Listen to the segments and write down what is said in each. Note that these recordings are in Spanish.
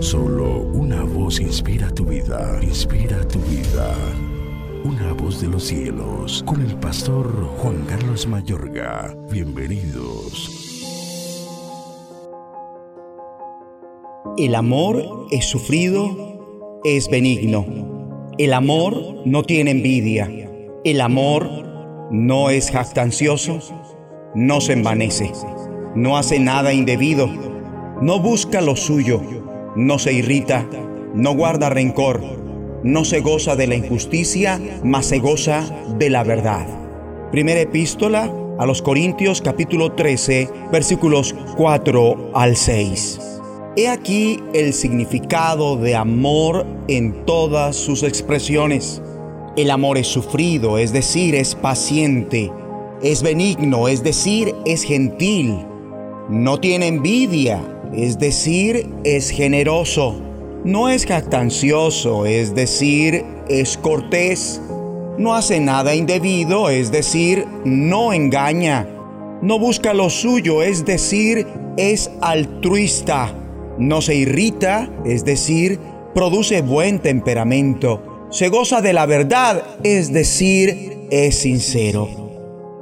Solo una voz inspira tu vida, inspira tu vida. Una voz de los cielos, con el pastor Juan Carlos Mayorga. Bienvenidos. El amor es sufrido, es benigno. El amor no tiene envidia. El amor no es jactancioso, no se envanece, no hace nada indebido, no busca lo suyo, no se irrita, no guarda rencor, no se goza de la injusticia, mas se goza de la verdad. Primera epístola a los Corintios capítulo 13 versículos 4 al 6. He aquí el significado de amor en todas sus expresiones. El amor es sufrido, es decir, es paciente. Es benigno, es decir, es gentil. No tiene envidia, es decir, es generoso. No es jactancioso, es decir, es cortés. No hace nada indebido, es decir, no engaña. No busca lo suyo, es decir, es altruista no se irrita, es decir, produce buen temperamento, se goza de la verdad, es decir, es sincero.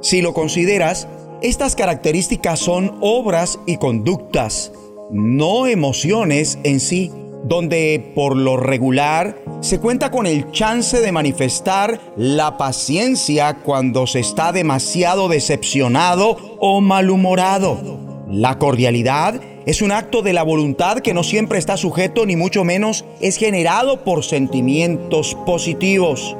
Si lo consideras, estas características son obras y conductas, no emociones en sí, donde por lo regular se cuenta con el chance de manifestar la paciencia cuando se está demasiado decepcionado o malhumorado. La cordialidad es un acto de la voluntad que no siempre está sujeto ni mucho menos es generado por sentimientos positivos.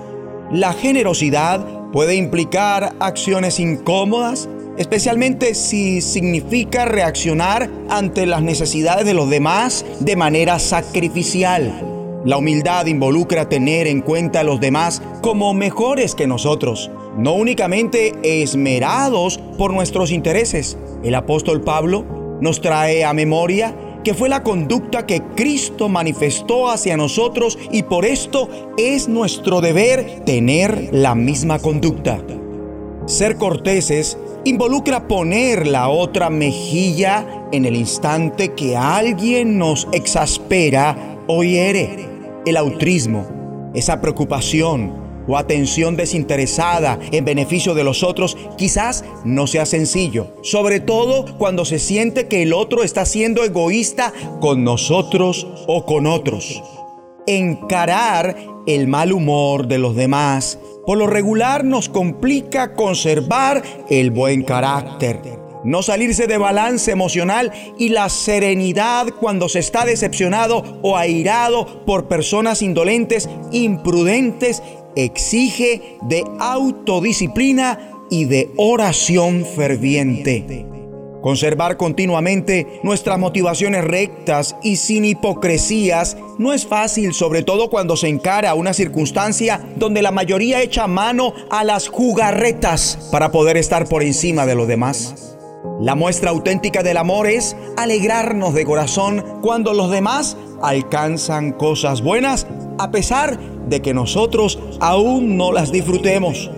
La generosidad puede implicar acciones incómodas, especialmente si significa reaccionar ante las necesidades de los demás de manera sacrificial. La humildad involucra tener en cuenta a los demás como mejores que nosotros, no únicamente esmerados por nuestros intereses. El apóstol Pablo nos trae a memoria que fue la conducta que Cristo manifestó hacia nosotros y por esto es nuestro deber tener la misma conducta. Ser corteses involucra poner la otra mejilla en el instante que alguien nos exaspera o hiere. El autrismo, esa preocupación, o atención desinteresada en beneficio de los otros quizás no sea sencillo, sobre todo cuando se siente que el otro está siendo egoísta con nosotros o con otros. Encarar el mal humor de los demás por lo regular nos complica conservar el buen carácter no salirse de balance emocional y la serenidad cuando se está decepcionado o airado por personas indolentes, imprudentes exige de autodisciplina y de oración ferviente. Conservar continuamente nuestras motivaciones rectas y sin hipocresías no es fácil, sobre todo cuando se encara una circunstancia donde la mayoría echa mano a las jugarretas para poder estar por encima de los demás. La muestra auténtica del amor es alegrarnos de corazón cuando los demás alcanzan cosas buenas a pesar de que nosotros aún no las disfrutemos.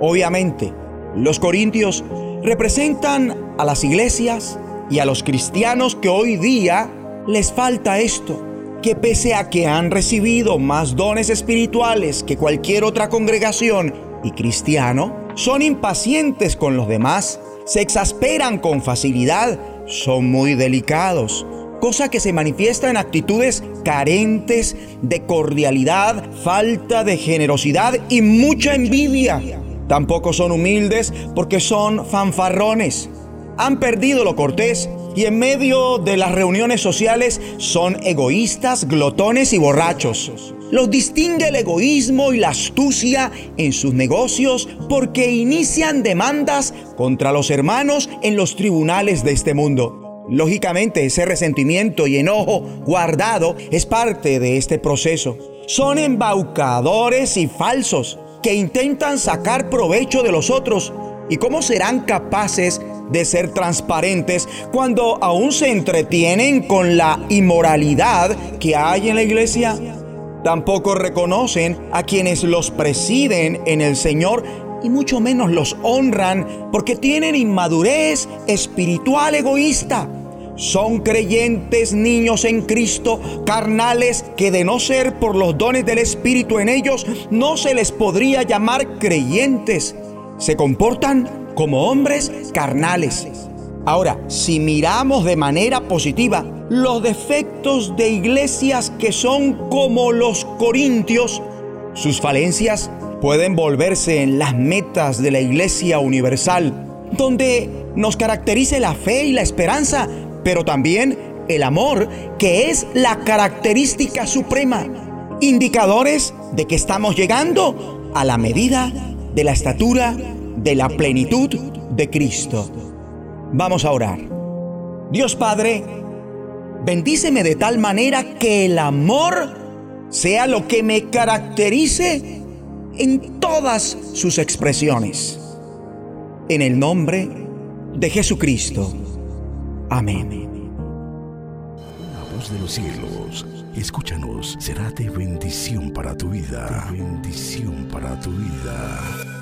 Obviamente, los corintios representan a las iglesias y a los cristianos que hoy día les falta esto, que pese a que han recibido más dones espirituales que cualquier otra congregación y cristiano, son impacientes con los demás, se exasperan con facilidad, son muy delicados, cosa que se manifiesta en actitudes carentes de cordialidad, falta de generosidad y mucha envidia. Tampoco son humildes porque son fanfarrones. Han perdido lo cortés y en medio de las reuniones sociales son egoístas, glotones y borrachos. Los distingue el egoísmo y la astucia en sus negocios porque inician demandas contra los hermanos en los tribunales de este mundo. Lógicamente, ese resentimiento y enojo guardado es parte de este proceso. Son embaucadores y falsos que intentan sacar provecho de los otros. ¿Y cómo serán capaces ser transparentes cuando aún se entretienen con la inmoralidad que hay en la iglesia? Tampoco reconocen a quienes los presiden en el Señor y mucho menos los honran porque tienen inmadurez espiritual egoísta son creyentes niños en Cristo, carnales, que de no ser por los dones del Espíritu en ellos, no se les podría llamar creyentes. Se comportan como hombres carnales. Ahora, si miramos de manera positiva los defectos de iglesias que son como los corintios, sus falencias pueden volverse en las metas de la iglesia universal, donde nos caracterice la fe y la esperanza, pero también el amor, que es la característica suprema, indicadores de que estamos llegando a la medida de la estatura de la plenitud de Cristo. Vamos a orar. Dios Padre, bendíceme de tal manera que el amor sea lo que me caracterice en todas sus expresiones. En el nombre de Jesucristo. Amén. La voz de los cielos, escúchanos, será de bendición para tu vida. bendición para tu vida.